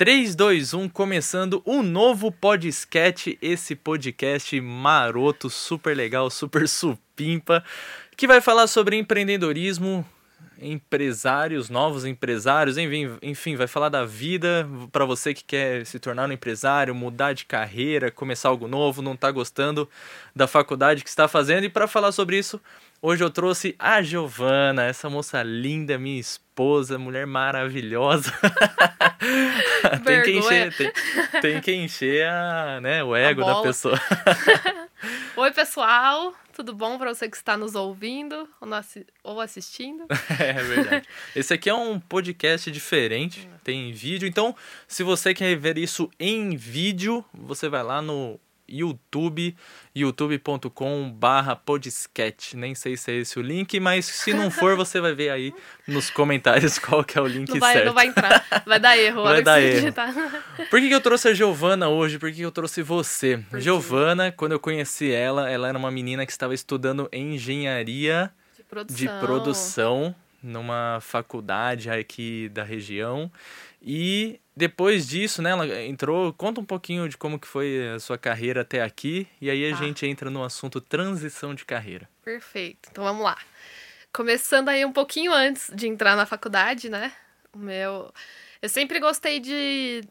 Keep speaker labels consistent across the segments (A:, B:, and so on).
A: 3, 2, 1, começando um novo podcast, esse podcast maroto, super legal, super supimpa, que vai falar sobre empreendedorismo, empresários, novos empresários, enfim, vai falar da vida para você que quer se tornar um empresário, mudar de carreira, começar algo novo, não está gostando da faculdade que está fazendo. E para falar sobre isso, hoje eu trouxe a Giovana, essa moça linda, minha esposa, mulher maravilhosa. tem, que encher, tem, tem, que encher a, né, o ego da pessoa.
B: Oi, pessoal. Tudo bom para você que está nos ouvindo ou assistindo?
A: é verdade. Esse aqui é um podcast diferente, tem vídeo. Então, se você quer ver isso em vídeo, você vai lá no YouTube, youtube.com barra podcast. Nem sei se é esse o link, mas se não for, você vai ver aí nos comentários qual que é o link
B: não vai,
A: certo.
B: Não vai entrar, vai dar erro.
A: Vai dar erro. Digitar. Por que, que eu trouxe a Giovana hoje? Por que, que eu trouxe você? Giovana, quando eu conheci ela, ela era uma menina que estava estudando engenharia
B: de produção,
A: de produção numa faculdade aqui da região. E depois disso, né, ela entrou, conta um pouquinho de como que foi a sua carreira até aqui, e aí a ah. gente entra no assunto transição de carreira.
B: Perfeito. Então vamos lá. Começando aí um pouquinho antes de entrar na faculdade, né? O meu eu sempre gostei de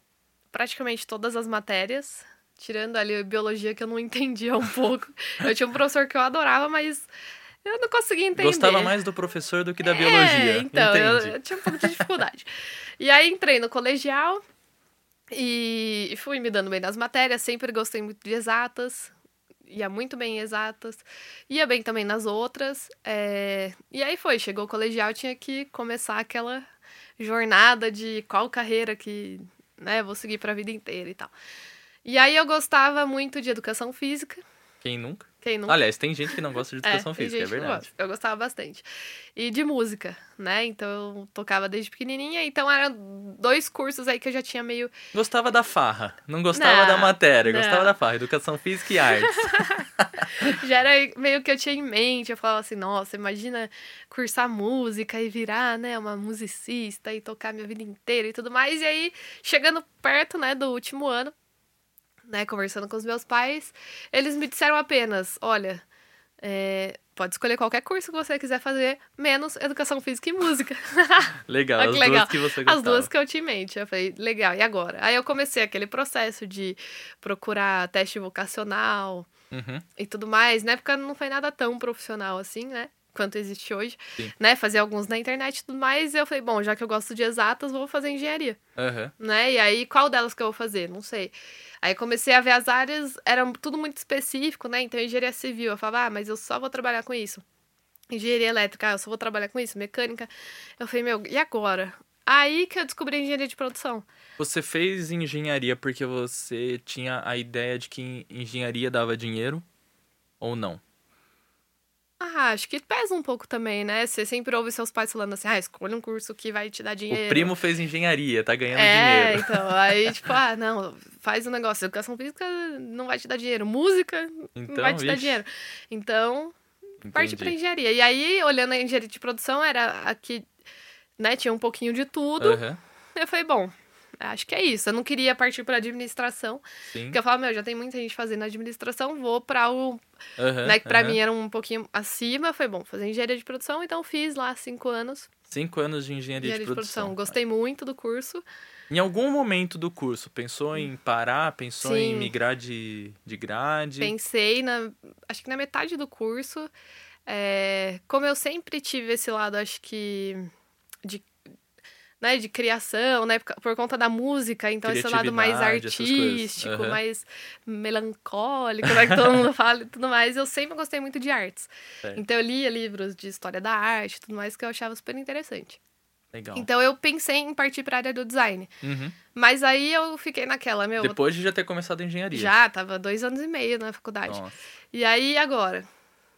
B: praticamente todas as matérias, tirando ali a biologia que eu não entendia um pouco. eu tinha um professor que eu adorava, mas eu não conseguia entender.
A: Gostava mais do professor do que da
B: é,
A: biologia.
B: Então, eu, eu, tinha um pouco de dificuldade. e aí entrei no colegial e fui me dando bem nas matérias, sempre gostei muito de exatas. Ia muito bem em exatas, ia bem também nas outras. É... E aí foi, chegou o colegial, tinha que começar aquela jornada de qual carreira que né, vou seguir para a vida inteira e tal. E aí eu gostava muito de educação física.
A: Quem nunca?
B: Quem não...
A: Aliás, tem gente que não gosta de educação é, física, é verdade.
B: Eu gostava bastante. E de música, né? Então eu tocava desde pequenininha, então eram dois cursos aí que eu já tinha meio.
A: Gostava da farra, não gostava não, da matéria, não. gostava da farra, educação física e artes.
B: já era meio que eu tinha em mente, eu falava assim, nossa, imagina cursar música e virar, né, uma musicista e tocar minha vida inteira e tudo mais. E aí, chegando perto, né, do último ano, né, conversando com os meus pais, eles me disseram apenas: olha, é, pode escolher qualquer curso que você quiser fazer, menos educação física e música.
A: legal, as legal. duas que você gostava.
B: As duas que eu tinha em mente. Eu falei, legal, e agora? Aí eu comecei aquele processo de procurar teste vocacional uhum. e tudo mais. Na época não foi nada tão profissional assim, né? quanto existe hoje, Sim. né? Fazer alguns na internet e tudo mais. E eu falei, bom, já que eu gosto de exatas, vou fazer engenharia.
A: Uhum.
B: Né? E aí, qual delas que eu vou fazer? Não sei. Aí comecei a ver as áreas, era tudo muito específico, né? Então, engenharia civil, eu falava, ah, mas eu só vou trabalhar com isso. Engenharia elétrica, ah, eu só vou trabalhar com isso. Mecânica. Eu falei, meu, e agora? Aí que eu descobri engenharia de produção.
A: Você fez engenharia porque você tinha a ideia de que engenharia dava dinheiro ou não?
B: Ah, acho que pesa um pouco também, né? Você sempre ouve seus pais falando assim, ah, escolha um curso que vai te dar dinheiro.
A: O primo fez engenharia, tá ganhando
B: é,
A: dinheiro.
B: É, então, aí tipo, ah, não, faz um negócio, educação física não vai te dar dinheiro, música então, não vai te dar dinheiro. Então, Entendi. parte pra engenharia. E aí, olhando a engenharia de produção, era aqui, né, tinha um pouquinho de tudo. Uhum. Eu falei, bom, acho que é isso. Eu não queria partir para administração. Sim. Porque eu falava, meu, já tem muita gente fazendo administração, vou para o. Uhum, né, que para uhum. mim era um pouquinho acima. Foi bom, fazer engenharia de produção, então fiz lá cinco anos.
A: Cinco anos de engenharia, engenharia de, produção. de, produção.
B: Gostei muito do curso.
A: Em algum momento do curso, pensou em parar? Pensou Sim. em migrar de, de grade?
B: Pensei, na, acho que na metade do curso. É, como eu sempre tive esse lado, acho que de né, de criação, né, por conta da música, então esse lado mais artístico, uhum. mais melancólico, né, que todo mundo fala e tudo mais, eu sempre gostei muito de artes. Então eu lia livros de história da arte e tudo mais que eu achava super interessante.
A: Legal.
B: Então eu pensei em partir para a área do design. Uhum. Mas aí eu fiquei naquela, meu.
A: Depois de já ter começado a engenharia.
B: Já, tava dois anos e meio na faculdade. Nossa. E aí agora?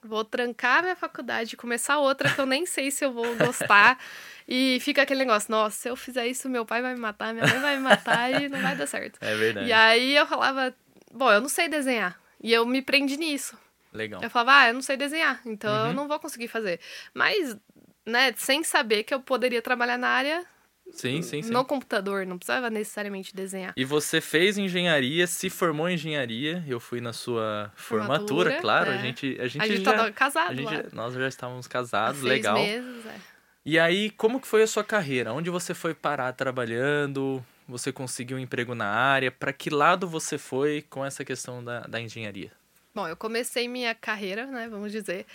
B: Vou trancar minha faculdade, começar outra que eu nem sei se eu vou gostar. E fica aquele negócio, nossa, se eu fizer isso, meu pai vai me matar, minha mãe vai me matar e não vai dar certo.
A: É verdade.
B: E aí eu falava, bom, eu não sei desenhar. E eu me prendi nisso.
A: Legal.
B: Eu falava, ah, eu não sei desenhar, então uhum. eu não vou conseguir fazer. Mas, né, sem saber que eu poderia trabalhar na área,
A: Sim, sim, sim.
B: No computador, não precisava necessariamente desenhar.
A: E você fez engenharia, se formou em engenharia. Eu fui na sua formatura, formatura claro. É. A gente, a gente,
B: a gente
A: já,
B: tava casado
A: a gente,
B: lá.
A: Nós já estávamos casados,
B: Há
A: legal.
B: Meses, é.
A: E aí, como que foi a sua carreira? Onde você foi parar trabalhando? Você conseguiu um emprego na área? Para que lado você foi com essa questão da, da engenharia?
B: Bom, eu comecei minha carreira, né, vamos dizer,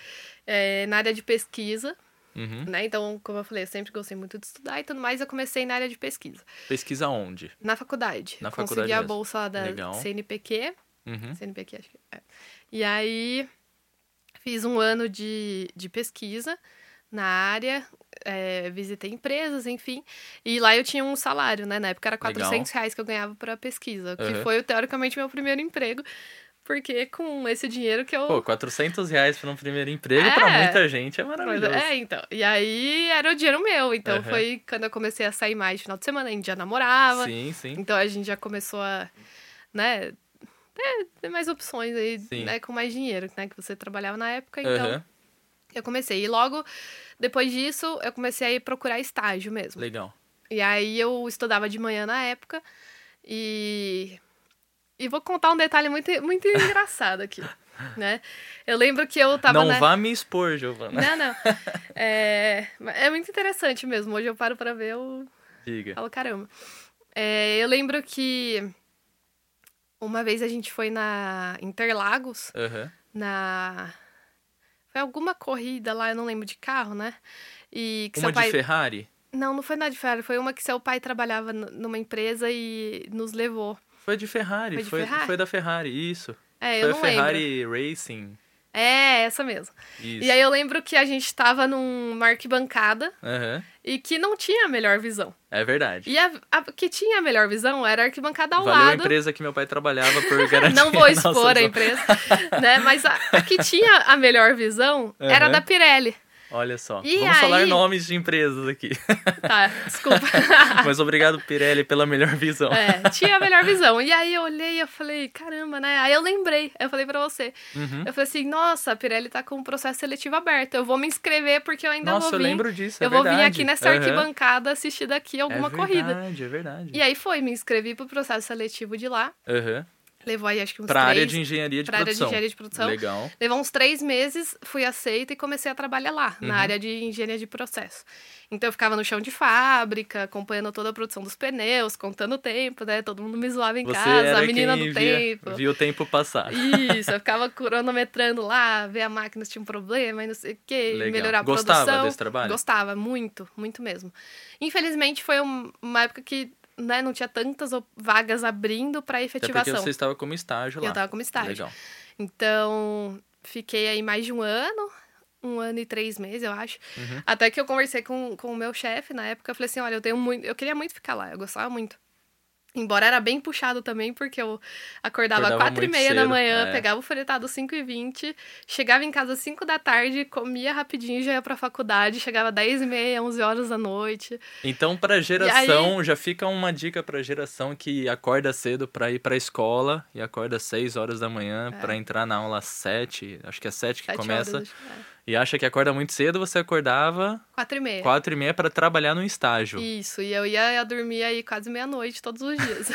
B: é, na área de pesquisa.
A: Uhum.
B: Né? Então, como eu falei, eu sempre gostei muito de estudar e tudo mais, eu comecei na área de pesquisa.
A: Pesquisa onde?
B: Na faculdade.
A: Na
B: Consegui
A: faculdade
B: a
A: mesmo.
B: bolsa lá da
A: Legal.
B: CNPq.
A: Uhum.
B: CNPq, acho que é. E aí, fiz um ano de, de pesquisa na área, é, visitei empresas, enfim. E lá eu tinha um salário, né? Na época era 400
A: Legal.
B: reais que eu ganhava para pesquisa, que
A: Uhum.
B: foi, teoricamente, meu primeiro emprego. Porque com esse dinheiro que eu...
A: Pô, 400 reais para um primeiro emprego,
B: É.
A: para muita gente é maravilhoso.
B: É, então. E aí era o dinheiro meu. Então
A: Uhum.
B: foi quando eu comecei a sair mais de final de semana, a gente já namorava.
A: Sim, sim.
B: Então a gente já começou a, né, ter, ter mais opções aí,
A: Sim.
B: né, com mais dinheiro, né, que você trabalhava na época. Então
A: Aham,
B: eu comecei. E logo depois disso, eu comecei a ir procurar estágio mesmo.
A: Legal.
B: E aí eu estudava de manhã na época e e vou contar um detalhe muito muito engraçado aqui, né? Eu lembro que eu tava
A: Não
B: na...
A: vá me expor, Giovana.
B: Não, não. É, é muito interessante mesmo. Hoje eu paro pra ver, eu
A: Diga.
B: falo, caramba. É, eu lembro que uma vez a gente foi na Interlagos,
A: Aham.
B: na... Foi alguma corrida lá, eu não lembro de carro, né? E que
A: Uma
B: seu pai...
A: de Ferrari?
B: Não, não foi na de Ferrari. Foi uma que seu pai trabalhava numa empresa e nos levou.
A: Foi de Ferrari.
B: Foi de
A: Foi,
B: Ferrari?
A: foi da Ferrari, isso.
B: É,
A: foi
B: eu
A: a
B: não lembro.
A: Ferrari Racing.
B: É, essa mesmo.
A: Isso.
B: E aí eu lembro que a gente tava numa arquibancada
A: Aham.
B: e que não tinha a melhor visão.
A: É verdade.
B: E a, a que tinha a melhor visão era a arquibancada ao
A: Valeu a
B: lado.
A: empresa que meu pai trabalhava por garantir
B: Não vou
A: a
B: expor a
A: visão.
B: empresa, né? Mas a, a que tinha a melhor visão era
A: Aham.
B: da Pirelli.
A: Olha só.
B: E
A: Vamos falar
B: aí-
A: nomes de empresas aqui.
B: Tá, desculpa.
A: Mas obrigado, Pirelli, pela melhor visão.
B: É, tinha a melhor visão. E aí eu olhei e eu falei, caramba, né? Aí eu lembrei, eu falei pra você.
A: Uhum.
B: Eu falei assim, nossa, a Pirelli tá com um processo seletivo aberto. Eu vou me inscrever porque eu ainda
A: Nossa,
B: vou
A: eu
B: vir.
A: lembro disso. é
B: eu vou vir
A: verdade.
B: aqui nessa
A: Aham.
B: arquibancada assistir daqui alguma
A: é
B: corrida.
A: verdade, É verdade,
B: E aí foi, me inscrevi pro processo seletivo de lá.
A: Aham.
B: Levou aí acho que uns
A: Pra
B: três...
A: área de engenharia de
B: pra área de
A: produção.
B: engenharia de produção.
A: Legal.
B: Levou uns três meses, fui aceita e comecei a trabalhar lá,
A: Uhum.
B: na área de engenharia de processo. Então eu ficava no chão de fábrica, acompanhando toda a produção dos pneus, contando o tempo, né? Todo mundo me zoava em
A: Você
B: casa, a menina do
A: via,
B: tempo.
A: Via o tempo passar.
B: Isso, eu ficava cronometrando lá, ver a máquina se tinha um problema e não sei o quê,
A: Legal.
B: melhorar a
A: Gostava
B: produção.
A: desse trabalho?
B: Gostava, muito, muito mesmo. Infelizmente foi um- uma época que né, não tinha tantas vagas abrindo para
A: Até porque
B: efetivação.
A: você estava como estágio lá.
B: Eu tava como estágio.
A: Legal.
B: Então, fiquei aí mais de um ano, um ano e três meses, eu acho.
A: Uhum.
B: Até que eu conversei com, com o meu chefe na época, eu falei assim, olha, eu tenho muito, eu queria muito ficar lá, eu gostava muito. Embora era bem puxado também, porque eu acordava
A: Acordava
B: quatro e meia da manhã,
A: é.
B: pegava o fretado 5 e 20 chegava em casa às 5 da tarde, comia rapidinho, já ia pra faculdade, chegava 10 e meia, 11 horas da noite.
A: Então, pra geração, já fica uma dica pra geração que acorda cedo pra ir pra escola e acorda às 6 horas da manhã pra entrar na aula às 7, acho que é 7 que
B: É. Sete
A: começa,
B: horas, é.
A: E acha que acorda muito cedo, você acordava
B: Quatro e meia.
A: 4 e meia pra trabalhar no estágio.
B: Isso, e eu ia dormir aí quase meia-noite todos os dias.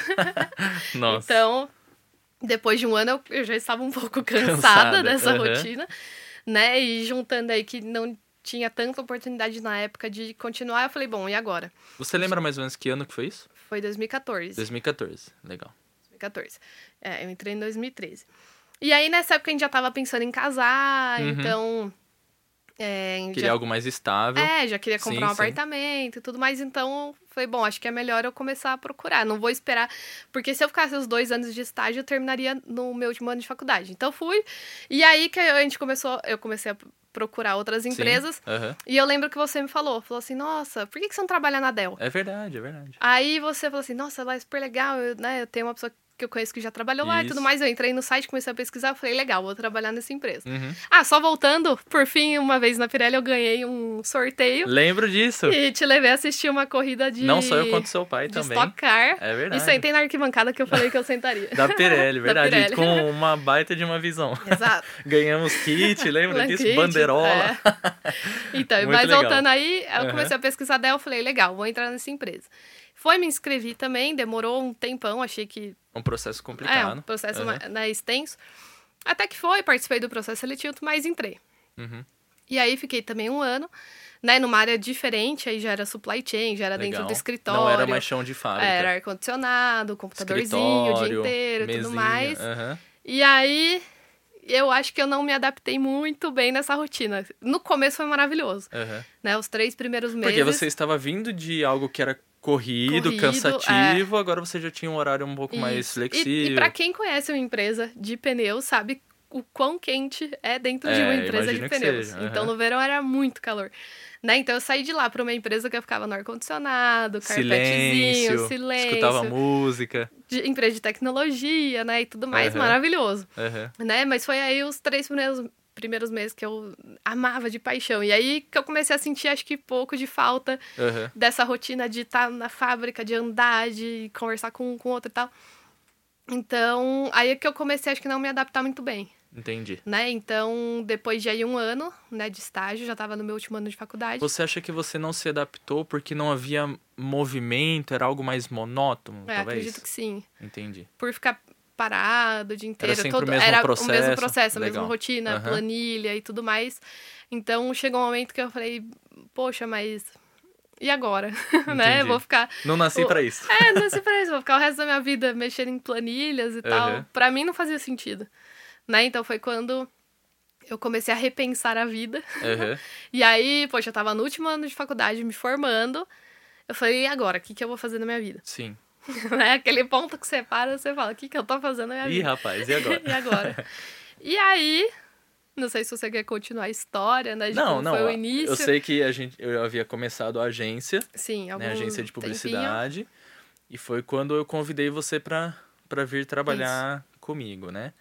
A: Nossa.
B: Então, depois de um ano, eu, já estava um pouco cansada,
A: Cansada,
B: dessa
A: aham.
B: rotina, né? E juntando aí que não tinha tanta oportunidade na época de continuar, eu falei, bom, e agora?
A: Você lembra mais ou menos que ano que foi isso?
B: Foi 2014.
A: 2014. Legal.
B: 2014. É, eu entrei em 2013. E aí, nessa época, a gente já tava pensando em casar,
A: Uhum.
B: então... É,
A: Queria
B: já,
A: algo mais estável.
B: é, já queria comprar
A: Sim,
B: um
A: sim.
B: apartamento e tudo mais, então foi bom, acho que é melhor eu começar a procurar. Não vou esperar, porque se eu ficasse os dois anos de estágio, eu terminaria no meu último ano de faculdade. Então fui, e aí que a gente começou, eu comecei a procurar outras
A: Sim.
B: empresas,
A: Aham.
B: e eu lembro que você me falou, falou assim, nossa, por que, que você não trabalha na Dell?
A: É verdade, é verdade.
B: Aí você falou assim, nossa, lá é super legal, eu, né, eu tenho uma pessoa que eu conheço que já trabalhou lá Isso. e tudo mais. Eu entrei no site, comecei a pesquisar, falei, legal, vou trabalhar nessa empresa. Uhum. Ah, só voltando, por fim, uma vez na Pirelli eu ganhei um sorteio.
A: Lembro disso.
B: E te levei a assistir uma corrida de.
A: Não só eu quanto seu pai
B: de
A: também.
B: Stock Car. É verdade. E sentei na arquibancada que eu falei que eu sentaria.
A: da Pirelli, verdade. da Pirelli. Com uma baita de uma visão.
B: Exato.
A: Ganhamos kit, lembra disso? Kit, Banderola. É.
B: Então, Muito mas legal. voltando aí, eu comecei uhum. a pesquisar dela, eu falei, legal, vou entrar nessa empresa. Foi me inscrevi também, demorou um tempão, achei que.
A: Um processo complicado.
B: É, um processo uhum. né, extenso. Até que foi, participei do processo seletivo, mas entrei. Uhum. E aí fiquei também um ano, né, numa área diferente, aí já era supply chain, já era Legal. dentro do escritório. Não
A: era mais chão de fábrica.
B: Era ar-condicionado, computadorzinho o dia inteiro e tudo mais. Uhum. E aí eu acho que eu não me adaptei muito bem nessa rotina. No começo foi maravilhoso. Né, os três primeiros meses.
A: Porque você estava vindo de algo que era corrido, corrido cansativo, é. agora você já tinha um horário um pouco Isso. mais flexível.
B: E, e para quem conhece uma empresa de pneus, sabe o quão quente é dentro é, de uma empresa de pneus. Uhum. Então no verão era muito calor. Né? Então eu saí de lá para uma empresa que eu ficava no ar-condicionado, carpetezinho, silêncio,
A: Escutava música.
B: De, empresa de tecnologia, né? E tudo mais, uhum. maravilhoso. Uhum. Né? Mas foi aí os três primeiros, primeiros meses que eu amava de paixão. E aí que eu comecei a sentir, acho que pouco de falta uhum. dessa rotina de estar na fábrica, de andar, de conversar com um com outro e tal. Então, aí é que eu comecei, acho que não me adaptar muito bem.
A: Entendi.
B: Né? Então, depois de aí um ano, né, de estágio, já estava no meu último ano de faculdade.
A: Você acha que você não se adaptou porque não havia movimento, era algo mais monótono,
B: é,
A: talvez?
B: acredito que sim.
A: Entendi.
B: Por ficar parado o dia inteiro.
A: Era, todo, o, mesmo era processo,
B: o mesmo processo, a mesma rotina, uhum. planilha e tudo mais. Então, chegou um momento que eu falei, poxa, mas e agora? né? Vou ficar.
A: Não nasci para isso.
B: É, não nasci para isso. Vou ficar o resto da minha vida mexendo em planilhas e uhum. tal. Para mim não fazia sentido né? Então foi quando eu comecei a repensar a vida. Uhum. e aí, poxa, eu tava no último ano de faculdade, me formando. Eu falei, e agora? O que, que eu vou fazer na minha vida?
A: Sim.
B: né? Aquele ponto que você para, você fala, o que, que eu tô fazendo na minha
A: Ih,
B: vida?
A: Ih, rapaz, e agora?
B: e agora? e aí, não sei se você quer continuar a história, né? De
A: não, não.
B: Foi o início.
A: Eu sei que a gente, eu havia começado a agência.
B: Sim,
A: algum né, agência de publicidade. Tempinho. E foi quando eu convidei você para vir trabalhar Isso. comigo, né?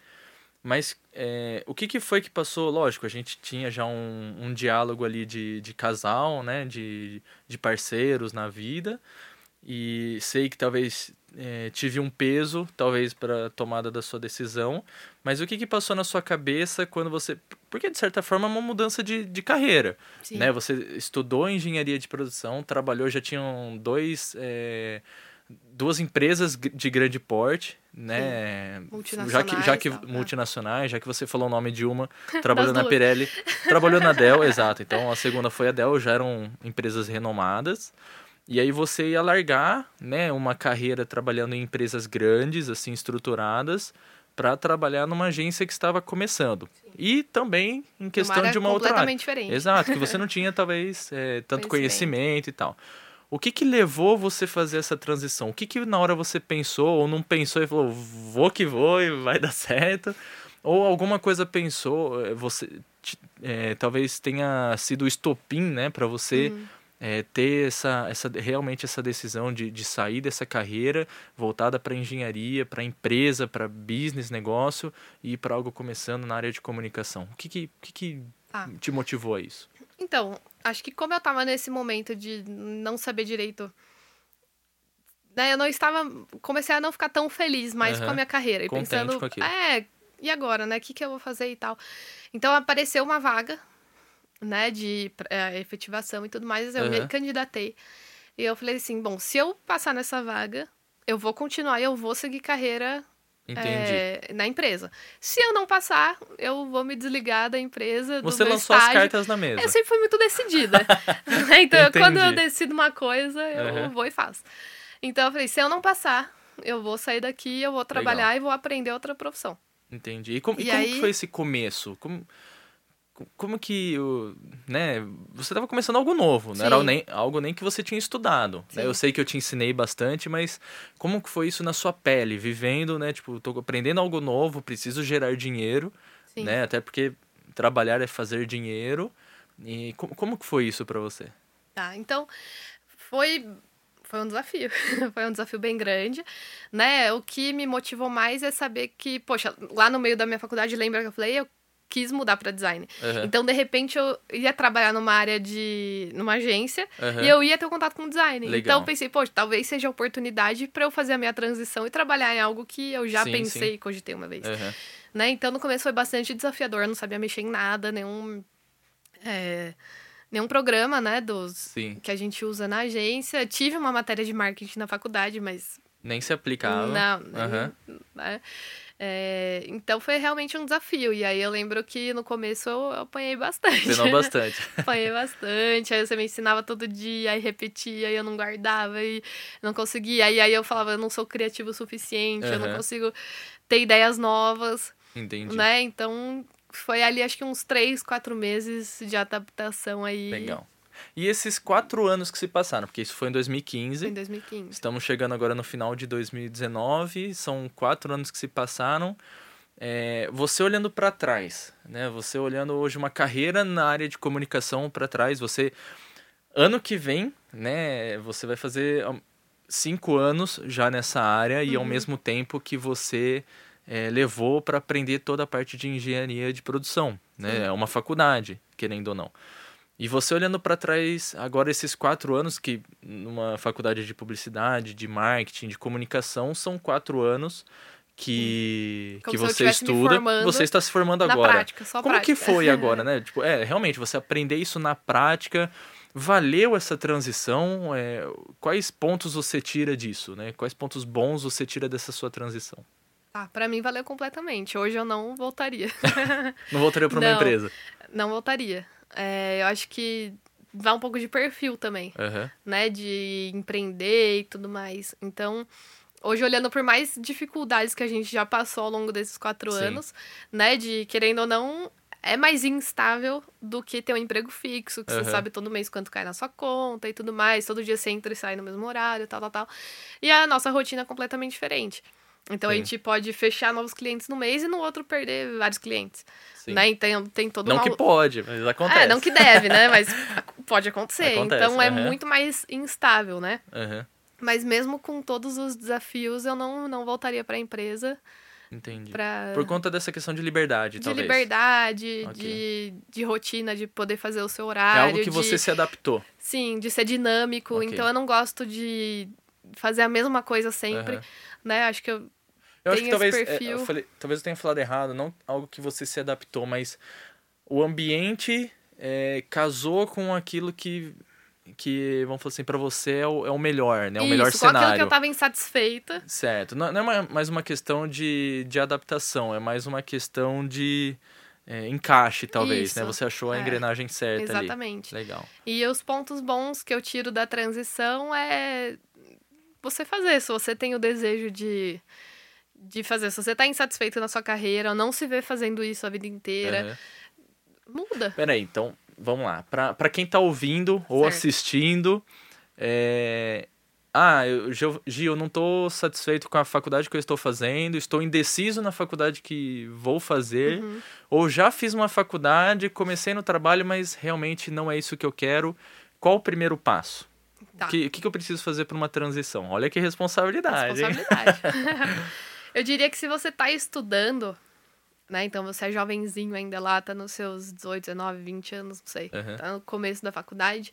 A: Mas é, o que, que foi que passou? Lógico, a gente tinha já um, um diálogo ali de, de casal, né? De, de parceiros na vida. E sei que talvez é, tive um peso, talvez, para a tomada da sua decisão. Mas o que, que passou na sua cabeça quando você. Porque, de certa forma, é uma mudança de, de carreira. Sim. Né? Você estudou engenharia de produção, trabalhou, já tinham dois. É, duas empresas de grande porte, né?
B: Multinacionais.
A: Já que, já que tá, multinacionais, já que você falou o nome de uma, trabalhou na Pirelli, trabalhou na Dell, exato. Então a segunda foi a Dell, já eram empresas renomadas. E aí você ia largar, né, uma carreira trabalhando em empresas grandes, assim estruturadas, para trabalhar numa agência que estava começando. Sim. E também em questão
B: uma
A: de uma outra área.
B: completamente diferente.
A: Exato, que você não tinha talvez é, tanto conhecimento. conhecimento e tal. O que que levou você a fazer essa transição? O que que na hora você pensou ou não pensou e falou, vou que vou e vai dar certo? Ou alguma coisa pensou, eh, você é, talvez tenha sido o estopim, né, para você uhum. É, ter essa, essa, realmente essa decisão de, de sair dessa carreira voltada para engenharia, para empresa, para business, negócio e para algo começando na área de comunicação. O que que, que, que ah. te motivou a isso?
B: Então, acho que como eu tava nesse momento de não saber direito. Né, eu não estava. Comecei a não ficar tão feliz mais uhum. com a minha carreira. E
A: Contente
B: pensando. É, e agora, né? O que, que eu vou fazer e tal. Então apareceu uma vaga, né, de é, efetivação e tudo mais. Eu uhum. me candidatei. E eu falei assim: bom, se eu passar nessa vaga, eu vou continuar e eu vou seguir carreira é, na empresa. Se eu não passar, eu vou me desligar da empresa.
A: Você
B: lançou
A: estágio. as cartas na mesa.
B: Eu sempre fui muito decidida. então, Entendi. quando eu decido uma coisa, eu uhum. vou e faço. Então, eu falei: se eu não passar, eu vou sair daqui, eu vou trabalhar Legal. e vou aprender outra profissão.
A: Entendi. E, com, e, e como foi esse começo? Como como que né, você estava começando algo novo, não era nem, algo nem que você tinha estudado. Né? Eu sei que eu te ensinei bastante, mas como que foi isso na sua pele, vivendo, né, tipo, tô aprendendo algo novo, preciso gerar dinheiro, Sim. né, até porque trabalhar é fazer dinheiro. E como, como que foi isso para você?
B: Tá, então foi foi um desafio. foi um desafio bem grande, né? O que me motivou mais é saber que, poxa, lá no meio da minha faculdade, lembra que eu falei, eu quis mudar para design. Uhum. Então, de repente, eu ia trabalhar numa área de. numa agência uhum. e eu ia ter um contato com design. Legal. Então, eu pensei, poxa, talvez seja a oportunidade para eu fazer a minha transição e trabalhar em algo que eu já sim, pensei e cogitei uma vez. Uhum. Né? Então, no começo foi bastante desafiador, eu não sabia mexer em nada, nenhum. É nenhum programa, né, dos Sim. que a gente usa na agência. Tive uma matéria de marketing na faculdade, mas
A: nem se aplicava.
B: Não, uhum. né? É, então foi realmente um desafio. E aí eu lembro que no começo eu, apanhei bastante.
A: Penou bastante.
B: apanhei bastante. Aí você me ensinava todo dia, aí repetia, e eu não guardava, e não conseguia. Aí, aí eu falava, eu não sou criativo o suficiente, uhum. eu não consigo ter ideias novas.
A: Entendi.
B: Né? Então foi ali acho que uns três, quatro meses de adaptação aí.
A: Legal. E esses quatro anos que se passaram, porque isso foi em 2015.
B: Em 2015.
A: Estamos chegando agora no final de 2019, são quatro anos que se passaram. É, você olhando para trás, né? Você olhando hoje uma carreira na área de comunicação para trás, você ano que vem, né? Você vai fazer cinco anos já nessa área uhum. e ao uhum. mesmo tempo que você é, levou para aprender toda a parte de engenharia de produção, né? É uma faculdade, querendo ou não. E você olhando para trás agora esses quatro anos que numa faculdade de publicidade, de marketing, de comunicação são quatro anos que que você estuda, você está se formando agora.
B: Prática,
A: Como
B: prática.
A: que foi agora, né? Tipo, é realmente você aprender isso na prática. Valeu essa transição? É, quais pontos você tira disso, né? Quais pontos bons você tira dessa sua transição?
B: Ah, para mim valeu completamente. Hoje eu não voltaria.
A: não voltaria para uma não, empresa?
B: Não voltaria. É, eu acho que vai um pouco de perfil também, uhum. né? De empreender e tudo mais. Então, hoje olhando por mais dificuldades que a gente já passou ao longo desses quatro Sim. anos, né? De querendo ou não, é mais instável do que ter um emprego fixo, que uhum. você sabe todo mês quanto cai na sua conta e tudo mais. Todo dia você entra e sai no mesmo horário, tal, tal, tal. E a nossa rotina é completamente diferente. Então Sim. a gente pode fechar novos clientes no mês e no outro perder vários clientes. Sim. Né? Então tem todo
A: Não uma... que pode, mas acontece.
B: É, não que deve, né? Mas pode acontecer. Acontece, então é muito mais instável, né?
A: Uhum.
B: Mas mesmo com todos os desafios, eu não, não voltaria para a empresa.
A: Entendi. Pra... Por conta dessa questão de liberdade,
B: de
A: talvez.
B: De liberdade, okay. de, de rotina, de poder fazer o seu horário. É
A: algo que
B: de...
A: você se adaptou.
B: Sim, de ser dinâmico. Okay. Então eu não gosto de fazer a mesma coisa sempre. Uhum né? Acho que eu.
A: Eu acho que talvez. É, eu falei, talvez eu tenha falado errado, não algo que você se adaptou, mas o ambiente é, casou com aquilo que que, vamos falar assim, para você é o, é o melhor, né? O Isso, melhor cenário. aquilo
B: que eu tava insatisfeita.
A: Certo. Não, não é mais uma questão de, de adaptação, é mais uma questão de é, encaixe, talvez, Isso, né? Você achou a é, engrenagem certa
B: exatamente.
A: ali. Legal.
B: E os pontos bons que eu tiro da transição é você fazer. Se você tem o desejo de, de fazer, se você tá insatisfeito na sua carreira, ou não se vê fazendo isso a vida inteira, uhum. muda.
A: Peraí, então, vamos lá. Pra, pra quem tá ouvindo ou certo. assistindo, é... Ah, eu, Gi, eu não tô satisfeito com a faculdade que eu estou fazendo, estou indeciso na faculdade que vou fazer, uhum. ou já fiz uma faculdade, comecei no trabalho, mas realmente não é isso que eu quero. Qual o primeiro passo? O tá. que, que, que, eu preciso fazer para uma transição? Olha que responsabilidade.
B: Responsabilidade. eu diria que se você está estudando, né? Então você é jovenzinho ainda lá, tá nos seus 18, 19, 20 anos, não sei. Uhum. Tá no começo da faculdade.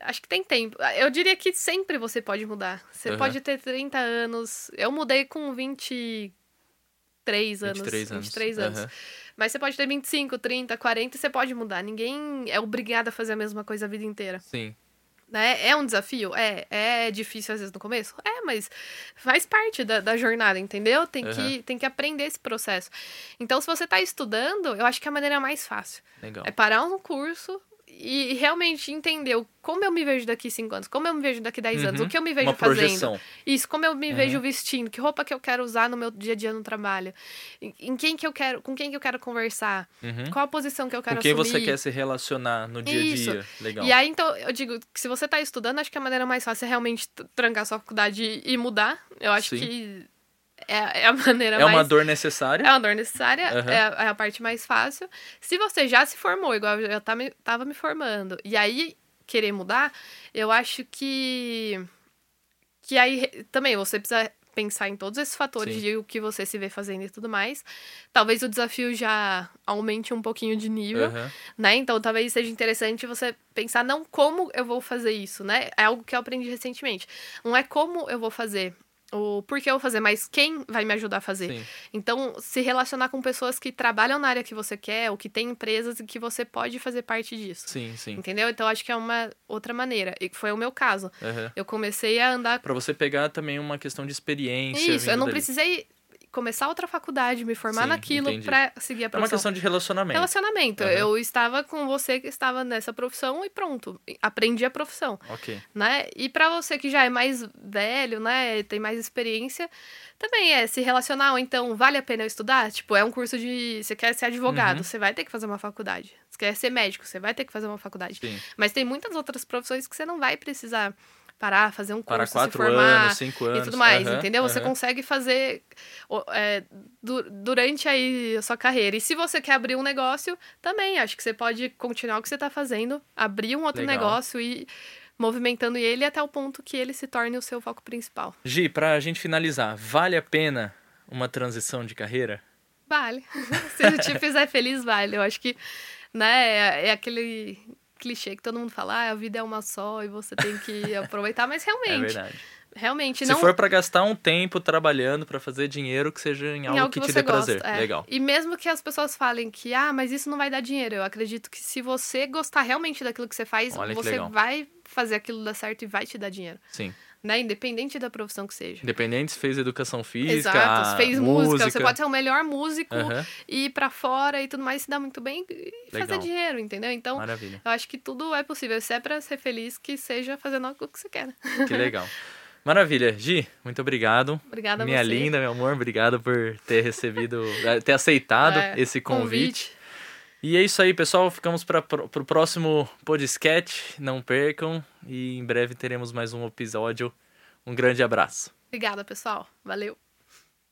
B: Acho que tem tempo. Eu diria que sempre você pode mudar. Você uhum. pode ter 30 anos. Eu mudei com 23 anos. 23 anos. 23 anos. Uhum. Mas você pode ter 25, 30, 40 e você pode mudar. Ninguém é obrigado a fazer a mesma coisa a vida inteira.
A: Sim.
B: Né? É um desafio? É. É difícil às vezes no começo? É, mas faz parte da, da jornada, entendeu? Tem, uhum. que, tem que aprender esse processo. Então, se você está estudando, eu acho que é a maneira mais fácil.
A: Legal.
B: É parar um curso, e realmente entender como eu me vejo daqui cinco anos, como eu me vejo daqui dez uhum. anos, o que eu me vejo
A: Uma
B: fazendo.
A: Projeção.
B: Isso, como eu me uhum. vejo vestindo, que roupa que eu quero usar no meu dia a dia no trabalho, em quem que eu quero, com quem que eu quero conversar, uhum. qual a posição que eu quero
A: com quem
B: assumir.
A: você quer se relacionar no dia a dia. Legal.
B: E aí, então, eu digo que se você está estudando, acho que a maneira mais fácil é realmente trancar sua faculdade e mudar. Eu acho Sim. que é, é a maneira
A: é
B: mais...
A: É uma dor necessária.
B: É uma dor necessária, uhum. é, a, é, a, parte mais fácil. Se você já se formou, igual eu tava me, tava me formando, e aí querer mudar, eu acho que que aí também você precisa pensar em todos esses fatores Sim. de o que você se vê fazendo e tudo mais. Talvez o desafio já aumente um pouquinho de nível, uhum. né? Então talvez seja interessante você pensar não como eu vou fazer isso, né? É algo que eu aprendi recentemente. Não é como eu vou fazer, o porquê eu vou fazer, mas quem vai me ajudar a fazer. Sim. Então, se relacionar com pessoas que trabalham na área que você quer, ou que tem empresas e que você pode fazer parte disso.
A: Sim, sim.
B: Entendeu? Então, acho que é uma outra maneira. E foi o meu caso. Uhum. Eu comecei a andar.
A: Para você pegar também uma questão de experiência.
B: Isso, eu não dali. precisei começar outra faculdade, me formar Sim, naquilo para seguir a profissão.
A: É uma questão de relacionamento.
B: Relacionamento. Uhum. Eu estava com você que estava nessa profissão e pronto, aprendi a profissão.
A: Ok.
B: Né? E para você que já é mais velho, né, tem mais experiência, também é se relacionar, ou então vale a pena eu estudar? Tipo, é um curso de. Você quer ser advogado, uhum. você vai ter que fazer uma faculdade. Você quer ser médico, você vai ter que fazer uma faculdade. Sim. Mas tem muitas outras profissões que você não vai precisar parar, fazer um curso, Para quatro se formar anos, cinco anos. e tudo mais, uhum, entendeu? Uhum. Você consegue fazer é, du durante aí a sua carreira. E se você quer abrir um negócio, também acho que você pode continuar o que você está fazendo, abrir um outro Legal. negócio e movimentando ele até o ponto que ele se torne o seu foco principal.
A: Gi, para a gente finalizar, vale a pena uma transição de carreira?
B: Vale. se te fizer feliz, vale. Eu acho que né, é, é aquele clichê que todo mundo fala, ah, a vida é uma só e você tem que aproveitar, mas realmente. É
A: verdade.
B: Realmente,
A: Se
B: não...
A: for para gastar um tempo trabalhando para fazer dinheiro, que seja em, em algo, que, que te dê gosta, prazer. É. Legal.
B: E mesmo que as pessoas falem que, ah, mas isso não vai dar dinheiro, eu acredito que se você gostar realmente daquilo que você faz, Olha você vai fazer aquilo dar certo e vai te dar dinheiro.
A: Sim
B: né? Independente da profissão que seja.
A: Independente se fez educação física,
B: Exato, fez música. música. Você pode ser o melhor músico uhum. e ir pra fora e tudo mais, se dá muito bem e Legal. fazer dinheiro, entendeu? Então,
A: Maravilha.
B: eu acho que tudo é possível. Se é pra ser feliz, que seja fazendo algo que você quer.
A: Que legal. Maravilha. Gi, muito obrigado.
B: Obrigada
A: Minha
B: você.
A: linda, meu amor, obrigado por ter recebido, ter aceitado é, esse convite. convite. E é isso aí, pessoal. Ficamos para o próximo podcast. Não percam. E em breve teremos mais um episódio. Um grande abraço.
B: Obrigada, pessoal. Valeu.